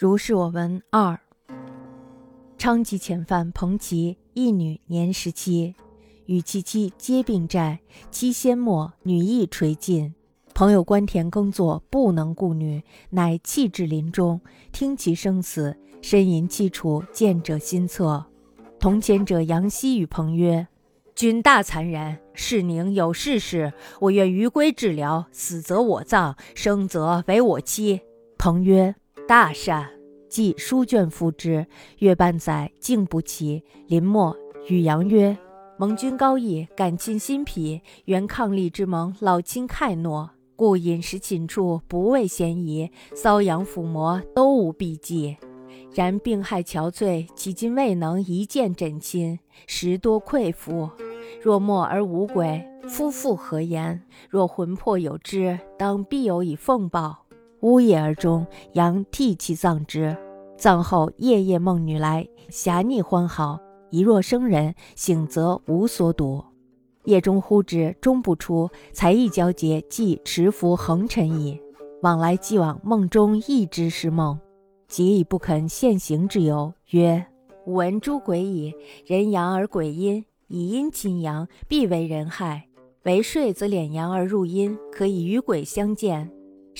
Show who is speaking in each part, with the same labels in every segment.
Speaker 1: 如是我闻二。昌吉遣犯彭齐一女，年十七，与其妻皆病债，妻先没，女亦垂尽。朋友关田耕作，不能顾女，乃弃至林中，听其生死，呻吟凄楚，见者心恻。同前者杨希与彭曰：“君大残忍，是宁有事事，我愿余归治疗，死则我葬，生则为我妻。”彭曰。大善，即书卷付之。月半载，竟不起。临末，与杨曰：“盟君高义，感亲心脾，原抗力之盟，老亲慨诺，故饮食寝处，不畏嫌疑，瘙痒抚摩，都无避忌。然病害憔悴，迄今未能一见诊亲，实多愧负。若默而无鬼，夫妇何言？若魂魄有知，当必有以奉报。”呜咽而终，阳替其葬之。葬后，夜夜梦女来，侠逆欢好，一若生人，醒则无所睹。夜中呼之，终不出，才意交结，即持符横陈矣。往来既往，梦中亦知是梦，即以不肯现行之由，曰：吾闻诸鬼矣。人阳而鬼阴，以阴侵阳，必为人害。为睡则敛阳而入阴，可以与鬼相见。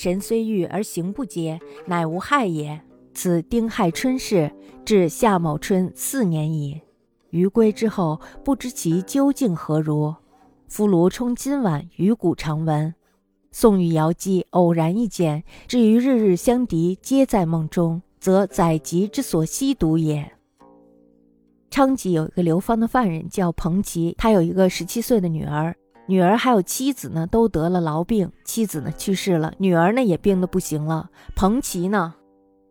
Speaker 1: 神虽欲而行不节，乃无害也。此丁亥春事，至夏某春四年矣。余归之后，不知其究竟何如。夫卢冲今晚与古常闻，宋与瑶姬偶然一见，至于日日相敌，皆在梦中，则宰吉之所吸毒也。昌吉有一个流放的犯人叫彭吉，他有一个十七岁的女儿。女儿还有妻子呢，都得了痨病，妻子呢去世了，女儿呢也病得不行了。彭齐呢，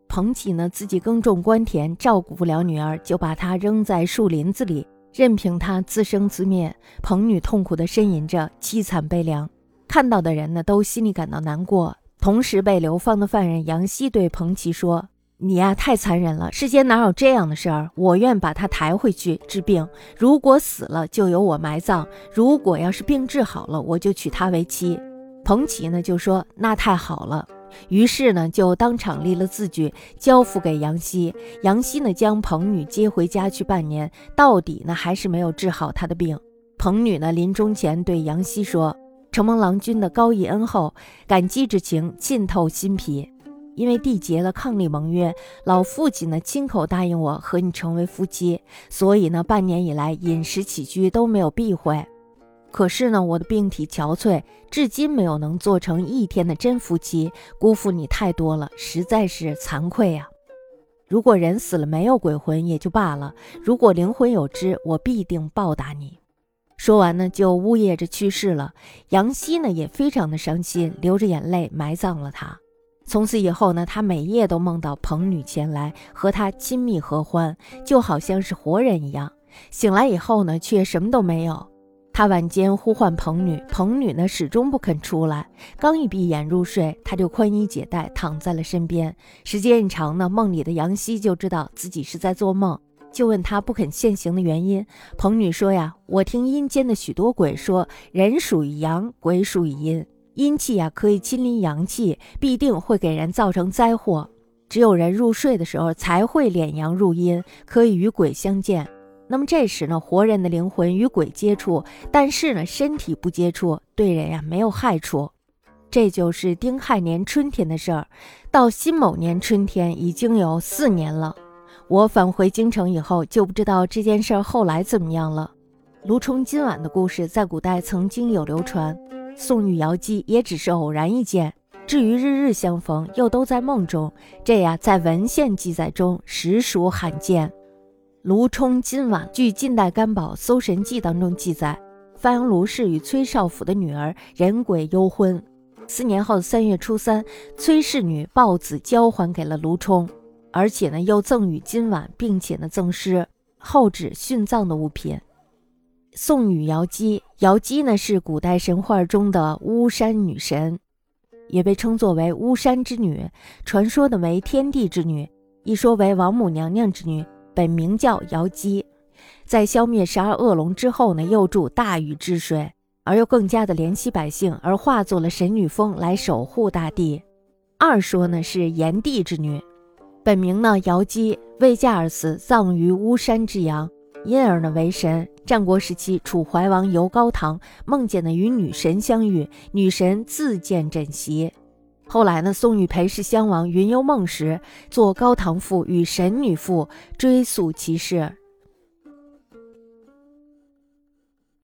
Speaker 1: 彭齐呢自己耕种官田，照顾不了女儿，就把她扔在树林子里，任凭她自生自灭。彭女痛苦地呻吟着，凄惨悲凉，看到的人呢都心里感到难过。同时被流放的犯人杨希对彭齐说。你呀，太残忍了！世间哪有这样的事儿？我愿把他抬回去治病。如果死了，就由我埋葬；如果要是病治好了，我就娶她为妻。彭齐呢就说：“那太好了。”于是呢就当场立了字据，交付给杨希。杨希呢将彭女接回家去半年，到底呢还是没有治好她的病。彭女呢临终前对杨希说：“承蒙郎君的高义恩厚，感激之情浸透心脾。”因为缔结了伉俪盟约，老父亲呢亲口答应我和你成为夫妻，所以呢半年以来饮食起居都没有避讳。可是呢我的病体憔悴，至今没有能做成一天的真夫妻，辜负你太多了，实在是惭愧呀。如果人死了没有鬼魂也就罢了，如果灵魂有知，我必定报答你。说完呢就呜咽着去世了。杨希呢也非常的伤心，流着眼泪埋葬了他。从此以后呢，他每夜都梦到彭女前来和他亲密合欢，就好像是活人一样。醒来以后呢，却什么都没有。他晚间呼唤彭女，彭女呢始终不肯出来。刚一闭眼入睡，他就宽衣解带躺在了身边。时间一长呢，梦里的杨希就知道自己是在做梦，就问他不肯现形的原因。彭女说呀：“我听阴间的许多鬼说，人属于阳，鬼属于阴。”阴气呀，可以亲临阳气，必定会给人造成灾祸。只有人入睡的时候，才会敛阳入阴，可以与鬼相见。那么这时呢，活人的灵魂与鬼接触，但是呢，身体不接触，对人呀没有害处。这就是丁亥年春天的事儿。到辛卯年春天已经有四年了。我返回京城以后，就不知道这件事儿后来怎么样了。卢冲今晚的故事，在古代曾经有流传。宋玉瑶姬也只是偶然一见，至于日日相逢，又都在梦中，这呀在文献记载中实属罕见。卢冲今晚，据近代甘宝《搜神记》当中记载，范阳卢氏与崔少府的女儿人鬼幽婚。四年后的三月初三，崔氏女抱子交还给了卢冲，而且呢又赠予今晚，并且呢赠诗，后指殉葬的物品。宋与瑶姬，瑶姬呢是古代神话中的巫山女神，也被称作为巫山之女，传说的为天地之女，一说为王母娘娘之女，本名叫瑶姬。在消灭十二恶龙之后呢，又助大禹治水，而又更加的怜惜百姓，而化作了神女峰来守护大地。二说呢是炎帝之女，本名呢瑶姬，未嫁而死，葬于巫山之阳，因而呢为神。战国时期，楚怀王游高唐，梦见呢与女神相遇，女神自荐枕席。后来呢，宋玉陪侍襄王云游梦时，做《高唐赋》与神女赋追溯其事，